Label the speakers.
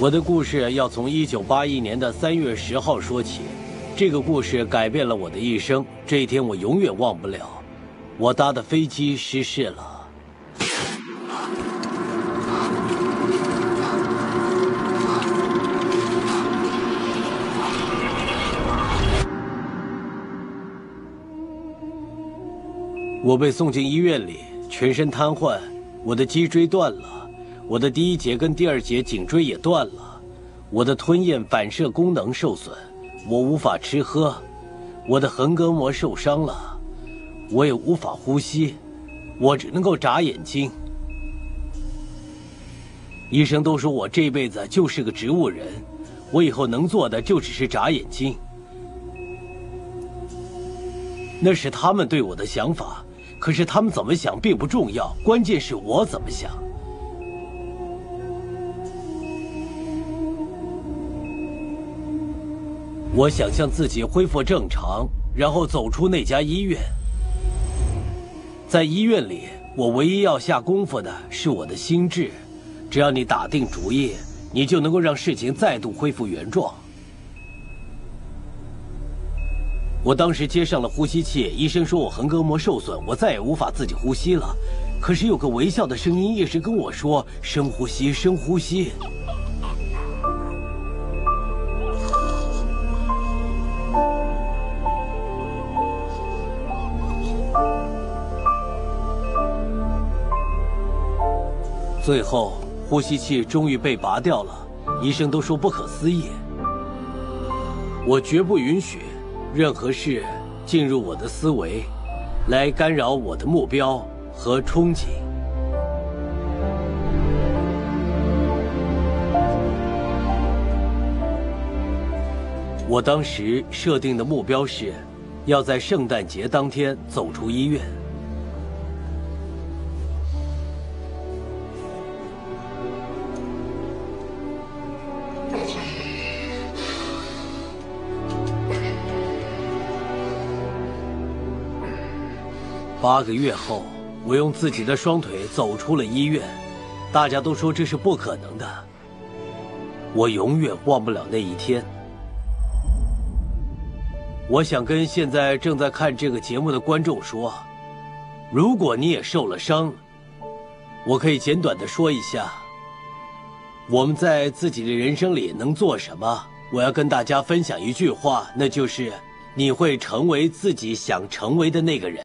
Speaker 1: 我的故事要从一九八一年的三月十号说起。这个故事改变了我的一生，这一天我永远忘不了。我搭的飞机失事了。我被送进医院里，全身瘫痪，我的脊椎断了，我的第一节跟第二节颈椎也断了，我的吞咽反射功能受损。我无法吃喝，我的横膈膜受伤了，我也无法呼吸，我只能够眨眼睛。医生都说我这辈子就是个植物人，我以后能做的就只是眨眼睛。那是他们对我的想法，可是他们怎么想并不重要，关键是我怎么想。我想象自己恢复正常，然后走出那家医院。在医院里，我唯一要下功夫的是我的心智。只要你打定主意，你就能够让事情再度恢复原状。我当时接上了呼吸器，医生说我横膈膜受损，我再也无法自己呼吸了。可是有个微笑的声音一直跟我说：“深呼吸，深呼吸。”最后，呼吸器终于被拔掉了，医生都说不可思议。我绝不允许任何事进入我的思维，来干扰我的目标和憧憬。我当时设定的目标是，要在圣诞节当天走出医院。八个月后，我用自己的双腿走出了医院，大家都说这是不可能的。我永远忘不了那一天。我想跟现在正在看这个节目的观众说，如果你也受了伤，我可以简短的说一下，我们在自己的人生里能做什么。我要跟大家分享一句话，那就是你会成为自己想成为的那个人。